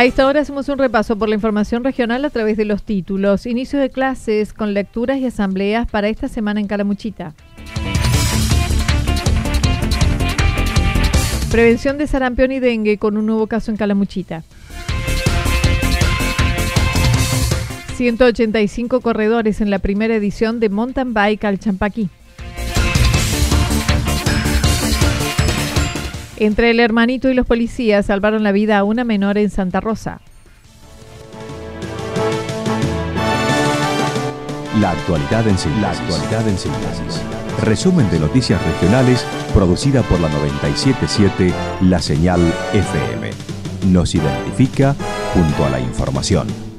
A esta hora hacemos un repaso por la información regional a través de los títulos. Inicio de clases con lecturas y asambleas para esta semana en Calamuchita. Prevención de sarampión y dengue con un nuevo caso en Calamuchita. 185 corredores en la primera edición de Mountain Bike al Champaquí. Entre el hermanito y los policías salvaron la vida a una menor en Santa Rosa. La actualidad en síntesis. Resumen de noticias regionales producida por la 977 La Señal FM. Nos identifica junto a la información.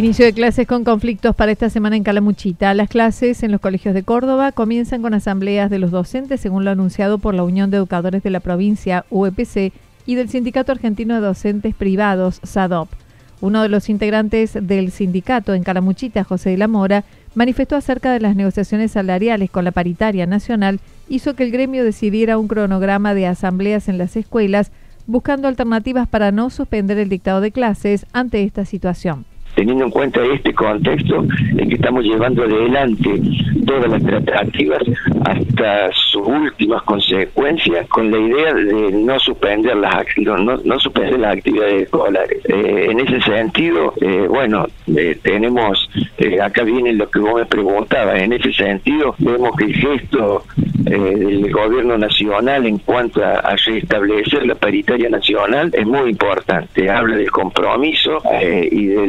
Inicio de clases con conflictos para esta semana en Calamuchita. Las clases en los colegios de Córdoba comienzan con asambleas de los docentes, según lo anunciado por la Unión de Educadores de la Provincia, UEPC, y del Sindicato Argentino de Docentes Privados, SADOP. Uno de los integrantes del sindicato en Calamuchita, José de la Mora, manifestó acerca de las negociaciones salariales con la paritaria nacional, hizo que el gremio decidiera un cronograma de asambleas en las escuelas, buscando alternativas para no suspender el dictado de clases ante esta situación teniendo en cuenta este contexto en que estamos llevando adelante todas las tratativas hasta sus últimas consecuencias con la idea de no suspender las no, no suspender las actividades escolares. Eh, en ese sentido eh, bueno eh, tenemos acá viene lo que vos me preguntabas en ese sentido vemos que el gesto del gobierno nacional en cuanto a, a, restablecer la paritaria nacional es muy importante. Habla del compromiso y de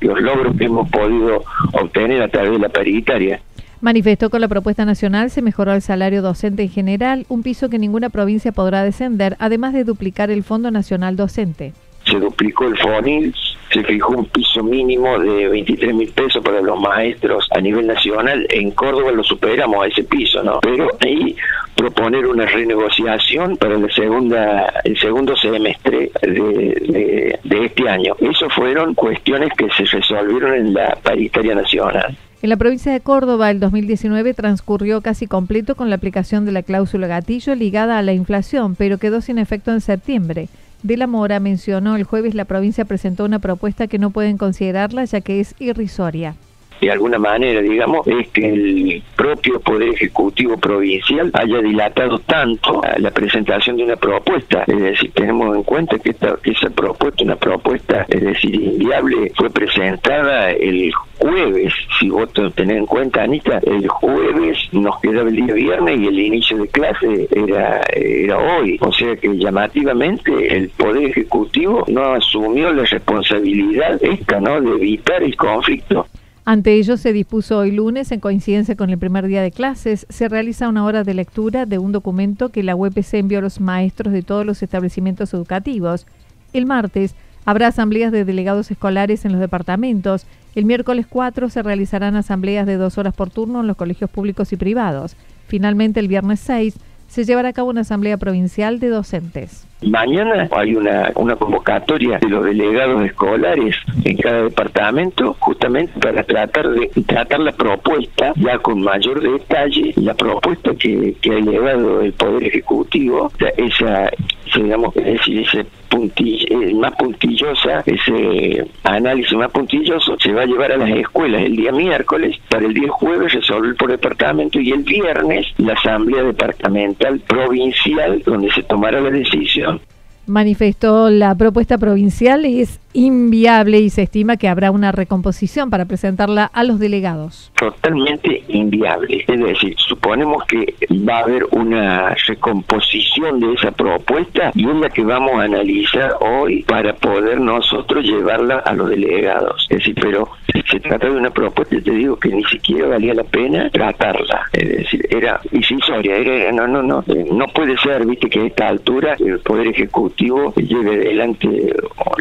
los logros que hemos podido obtener a través de la paritaria. Manifestó con la propuesta nacional se mejoró el salario docente en general, un piso que ninguna provincia podrá descender, además de duplicar el Fondo Nacional Docente. Se duplicó el FONIL, se fijó un piso mínimo de 23 mil pesos para los maestros a nivel nacional. En Córdoba lo superamos a ese piso, ¿no? Pero ahí proponer una renegociación para la segunda, el segundo semestre de, de este año. Eso fueron cuestiones que se resolvieron en la paritaria nacional. En la provincia de Córdoba, el 2019 transcurrió casi completo con la aplicación de la cláusula gatillo ligada a la inflación, pero quedó sin efecto en septiembre. De la Mora mencionó el jueves la provincia presentó una propuesta que no pueden considerarla ya que es irrisoria de alguna manera, digamos, es que el propio Poder Ejecutivo Provincial haya dilatado tanto la presentación de una propuesta. Es decir, tenemos en cuenta que, esta, que esa propuesta, una propuesta, es decir, inviable, fue presentada el jueves, si vos tenés en cuenta, Anita, el jueves nos quedaba el día viernes y el inicio de clase era, era hoy. O sea que llamativamente el Poder Ejecutivo no asumió la responsabilidad esta, ¿no?, de evitar el conflicto. Ante ello, se dispuso hoy lunes, en coincidencia con el primer día de clases, se realiza una hora de lectura de un documento que la UPC envió a los maestros de todos los establecimientos educativos. El martes habrá asambleas de delegados escolares en los departamentos. El miércoles 4 se realizarán asambleas de dos horas por turno en los colegios públicos y privados. Finalmente, el viernes 6 se llevará a cabo una asamblea provincial de docentes. Mañana hay una, una convocatoria de los delegados escolares en cada departamento justamente para tratar de tratar la propuesta ya con mayor detalle, la propuesta que, que ha elevado el Poder Ejecutivo, esa, digamos, es ese eh, más puntillosa, ese análisis más puntilloso se va a llevar a las escuelas el día miércoles, para el día jueves resolver por departamento y el viernes la asamblea departamental provincial donde se tomará la decisión manifestó la propuesta provincial es inviable y se estima que habrá una recomposición para presentarla a los delegados. Totalmente inviable. Es decir, suponemos que va a haber una recomposición de esa propuesta y es la que vamos a analizar hoy para poder nosotros llevarla a los delegados. Es decir, pero se trata de una propuesta, te digo que ni siquiera valía la pena tratarla. Es decir, era incisoria, era, no, no, no, no puede ser, viste, que a esta altura el Poder Ejecutivo lleve adelante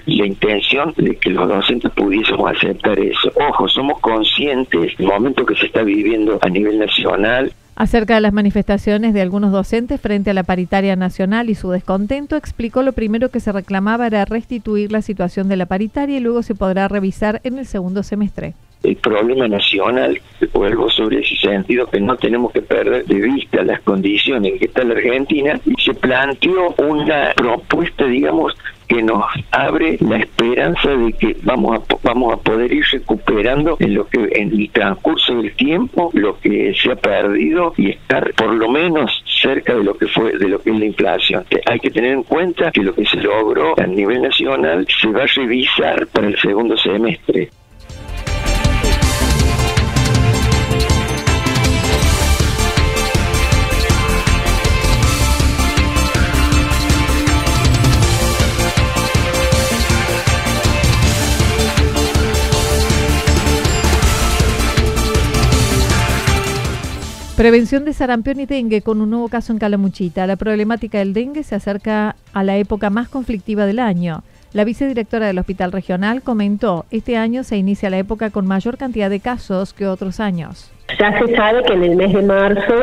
la intención de que los docentes pudiésemos aceptar eso. Ojo, somos conscientes del momento que se está viviendo a nivel nacional Acerca de las manifestaciones de algunos docentes frente a la paritaria nacional y su descontento, explicó lo primero que se reclamaba era restituir la situación de la paritaria y luego se podrá revisar en el segundo semestre el problema nacional, vuelvo sobre ese sentido, que no tenemos que perder de vista las condiciones en que está la Argentina, y se planteó una propuesta, digamos, que nos abre la esperanza de que vamos a vamos a poder ir recuperando en lo que en el transcurso del tiempo lo que se ha perdido y estar por lo menos cerca de lo que fue de lo que es la inflación. Hay que tener en cuenta que lo que se logró a nivel nacional se va a revisar para el segundo semestre. Prevención de sarampión y dengue con un nuevo caso en Calamuchita. La problemática del dengue se acerca a la época más conflictiva del año. La vicedirectora del Hospital Regional comentó, este año se inicia la época con mayor cantidad de casos que otros años. Ya se sabe que en el mes de marzo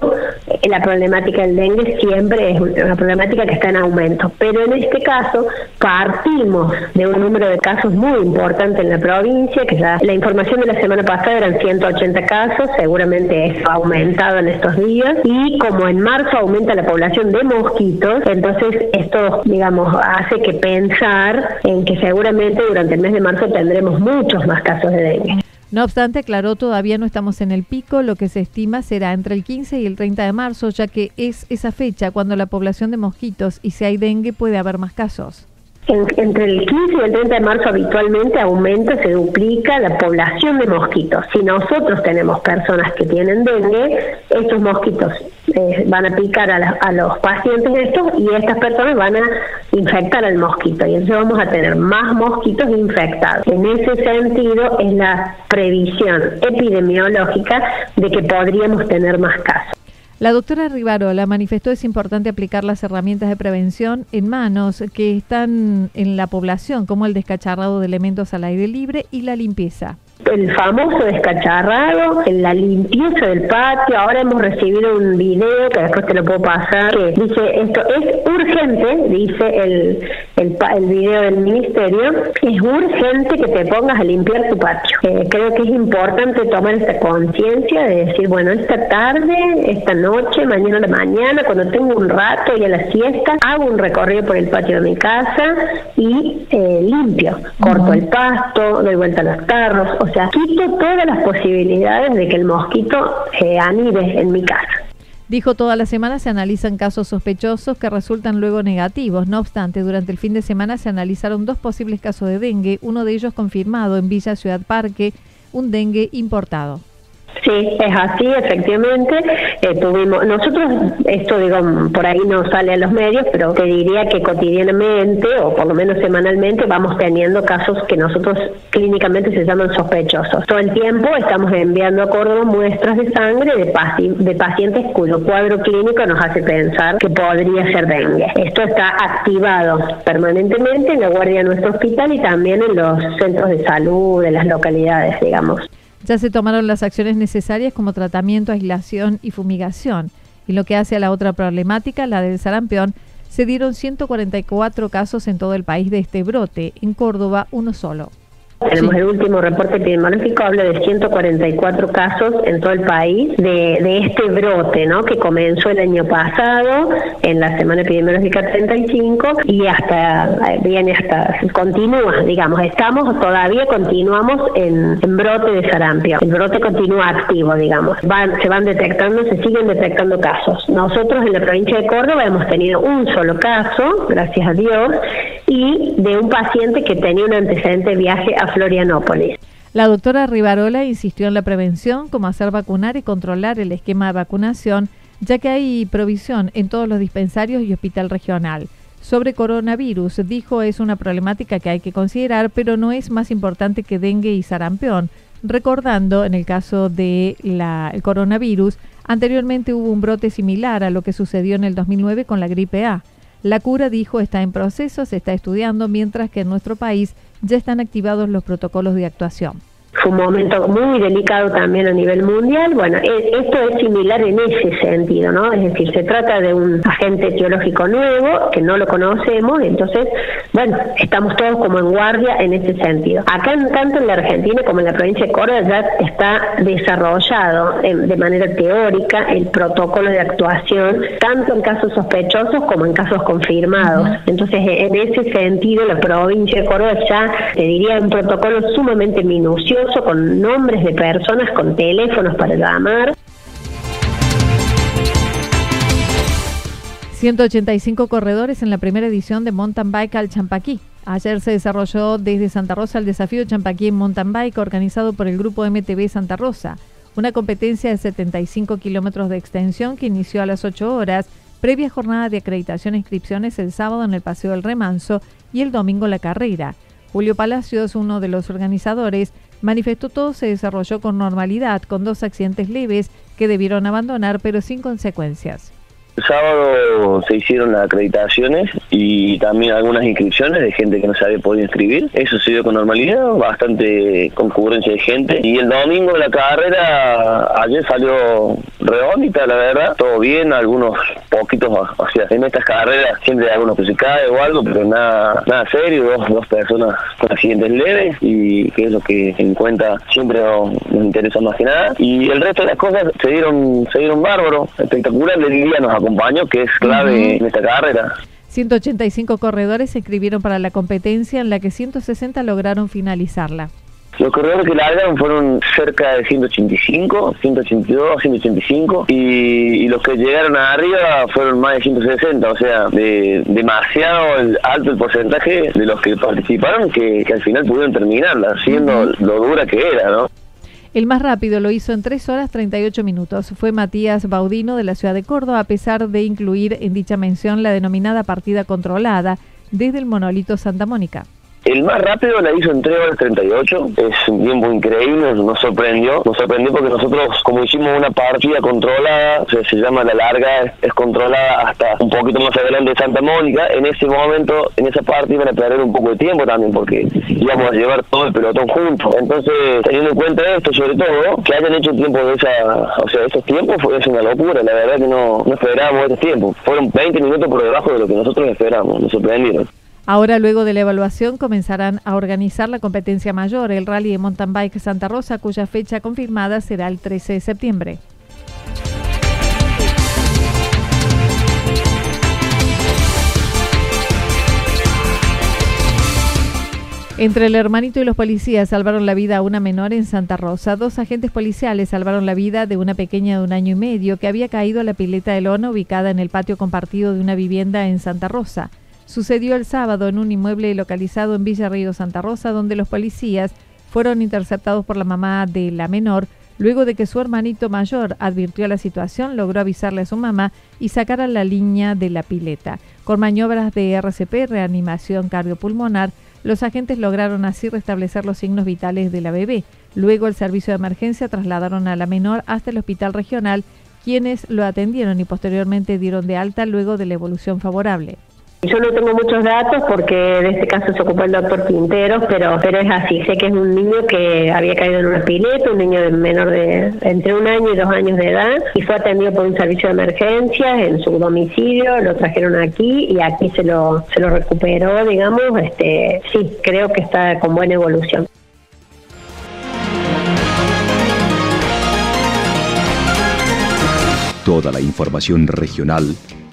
la problemática del dengue siempre es una problemática que está en aumento, pero en este caso partimos de un número de casos muy importante en la provincia, que ya la información de la semana pasada eran 180 casos, seguramente eso ha aumentado en estos días, y como en marzo aumenta la población de mosquitos, entonces esto, digamos, hace que pensar en que seguramente durante el mes de marzo tendremos muchos más casos de dengue. No obstante, aclaró, todavía no estamos en el pico, lo que se estima será entre el 15 y el 30 de marzo, ya que es esa fecha cuando la población de mosquitos y si hay dengue puede haber más casos entre el 15 y el 30 de marzo habitualmente aumenta, se duplica la población de mosquitos. Si nosotros tenemos personas que tienen dengue, estos mosquitos eh, van a picar a, los pacientes estos y estas personas van a infectar al mosquito y entonces vamos a tener más mosquitos infectados. En ese sentido es la previsión epidemiológica de que podríamos tener más casos. La doctora Rivarola manifestó es importante aplicar las herramientas de prevención en manos que están en la población, como el descacharrado de elementos al aire libre y la limpieza el famoso descacharrado, la limpieza del patio. Ahora hemos recibido un video que después te lo puedo pasar, que dice esto es urgente, dice el, el, el video del ministerio, es urgente que te pongas a limpiar tu patio. Eh, creo que es importante tomar esta conciencia de decir, bueno, esta tarde, esta noche, mañana a la mañana, cuando tengo un rato y a la siesta, hago un recorrido por el patio de mi casa y eh, limpio, corto el pasto, doy vuelta a los carros, o sea, quito todas las posibilidades de que el mosquito eh, anide en mi casa. Dijo, toda la semana se analizan casos sospechosos que resultan luego negativos. No obstante, durante el fin de semana se analizaron dos posibles casos de dengue, uno de ellos confirmado en Villa Ciudad Parque, un dengue importado. Sí, es así, efectivamente. Eh, tuvimos nosotros esto digo por ahí no sale a los medios, pero te diría que cotidianamente o por lo menos semanalmente vamos teniendo casos que nosotros clínicamente se llaman sospechosos. Todo el tiempo estamos enviando a Córdoba muestras de sangre de, de pacientes cuyo cuadro clínico nos hace pensar que podría ser dengue. Esto está activado permanentemente en la guardia de nuestro hospital y también en los centros de salud de las localidades, digamos. Ya se tomaron las acciones necesarias como tratamiento, aislación y fumigación. En lo que hace a la otra problemática, la del sarampión, se dieron 144 casos en todo el país de este brote, en Córdoba uno solo. Tenemos el último reporte epidemiológico, habla de 144 casos en todo el país de, este brote, ¿no? Que comenzó el año pasado, en la semana epidemiológica 35, y hasta, viene hasta, continúa, digamos, estamos, todavía continuamos en, brote de sarampión. El brote continúa activo, digamos. Van, se van detectando, se siguen detectando casos. Nosotros en la provincia de Córdoba hemos tenido un solo caso, gracias a Dios, y de un paciente que tenía un antecedente de viaje a Florianópolis. La doctora Rivarola insistió en la prevención, como hacer vacunar y controlar el esquema de vacunación, ya que hay provisión en todos los dispensarios y hospital regional. Sobre coronavirus, dijo es una problemática que hay que considerar, pero no es más importante que dengue y sarampión. Recordando, en el caso del el coronavirus, anteriormente hubo un brote similar a lo que sucedió en el 2009 con la gripe A. La cura, dijo, está en proceso, se está estudiando, mientras que en nuestro país ya están activados los protocolos de actuación. Fue un momento muy delicado también a nivel mundial. Bueno, esto es similar en ese sentido, ¿no? Es decir, se trata de un agente etiológico nuevo que no lo conocemos, entonces, bueno, estamos todos como en guardia en ese sentido. Acá, tanto en la Argentina como en la provincia de Córdoba, ya está desarrollado de manera teórica el protocolo de actuación, tanto en casos sospechosos como en casos confirmados. Entonces, en ese sentido, la provincia de Córdoba ya, te diría, un protocolo sumamente minucioso con nombres de personas, con teléfonos para llamar. 185 corredores en la primera edición de Mountain Bike al Champaquí. Ayer se desarrolló desde Santa Rosa el desafío Champaquí en Mountain Bike organizado por el grupo MTV Santa Rosa, una competencia de 75 kilómetros de extensión que inició a las 8 horas, previa jornada de acreditación e inscripciones el sábado en el Paseo del Remanso y el domingo la carrera. Julio Palacios, uno de los organizadores, manifestó todo se desarrolló con normalidad, con dos accidentes leves que debieron abandonar pero sin consecuencias. El sábado se hicieron las acreditaciones y también algunas inscripciones de gente que no se había podido inscribir. Eso se dio con normalidad, bastante concurrencia de gente. Y el domingo la carrera, ayer salió redondita, la verdad. Todo bien, algunos poquitos, o sea, en estas carreras siempre hay algunos que se cae o algo, pero nada nada serio, dos, dos personas con accidentes leves y que es lo que en cuenta siempre nos, interesa más que nada. Y el resto de las cosas se dieron, se dieron bárbaros, espectacular. El día nos acompañó, que es clave en esta carrera. 185 corredores se inscribieron para la competencia en la que 160 lograron finalizarla. Los corredores que largaron fueron cerca de 185, 182, 185 y, y los que llegaron arriba fueron más de 160, o sea, de, demasiado alto el porcentaje de los que participaron que, al final pudieron terminarla, siendo lo dura que era, ¿no? El más rápido lo hizo en 3 horas 38 minutos. Fue Matías Baudino de la ciudad de Córdoba, a pesar de incluir en dicha mención la denominada partida controlada desde el monolito Santa Mónica. El más rápido la hizo en 3 horas 38, es un tiempo increíble, nos sorprendió, nos sorprendió porque nosotros como hicimos una partida controlada, se llama la larga, es, controlada hasta un poquito más adelante de Santa Mónica, en ese momento, en esa parte iban a perder un poco de tiempo también porque íbamos a llevar todo el pelotón juntos, entonces teniendo en cuenta esto sobre todo, que hayan hecho tiempo de esa, o sea, esos tiempos fue una locura, la verdad que no, no esperábamos ese tiempo, fueron 20 minutos por debajo de lo que nosotros esperábamos, nos sorprendieron. Ahora, luego de la evaluación, comenzarán a organizar la competencia mayor, el Rally de Mountain Bike Santa Rosa, cuya fecha confirmada será el 13 de septiembre. Entre el hermanito y los policías salvaron la vida a una menor en Santa Rosa. Dos agentes policiales salvaron la vida de una pequeña de un año y medio que había caído a la pileta de lona ubicada en el patio compartido de una vivienda en Santa Rosa. Sucedió el sábado en un inmueble localizado en Villa Río Santa Rosa, donde los policías fueron interceptados por la mamá de la menor. Luego de que su hermanito mayor advirtió la situación, logró avisarle a su mamá y sacar a la línea de la pileta. Con maniobras de RCP, reanimación cardiopulmonar, los agentes lograron así restablecer los signos vitales de la bebé. Luego el servicio de emergencia trasladaron a la menor hasta el hospital regional, quienes lo atendieron y posteriormente dieron de alta luego de la evolución favorable. Yo no tengo muchos datos porque de este caso se ocupó el doctor Quinteros, pero, pero es así. Sé que es un niño que había caído en una pileta, un niño de menor de entre un año y dos años de edad, y fue atendido por un servicio de emergencias en su domicilio, lo trajeron aquí y aquí se lo, se lo recuperó, digamos. este Sí, creo que está con buena evolución. Toda la información regional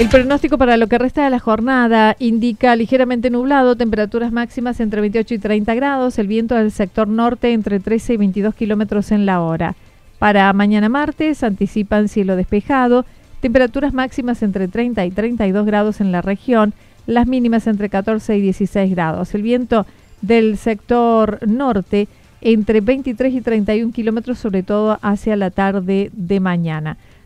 El pronóstico para lo que resta de la jornada indica ligeramente nublado, temperaturas máximas entre 28 y 30 grados, el viento del sector norte entre 13 y 22 kilómetros en la hora. Para mañana martes anticipan cielo despejado, temperaturas máximas entre 30 y 32 grados en la región, las mínimas entre 14 y 16 grados. El viento del sector norte entre 23 y 31 kilómetros, sobre todo hacia la tarde de mañana.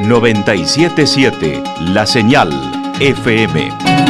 977 La Señal FM.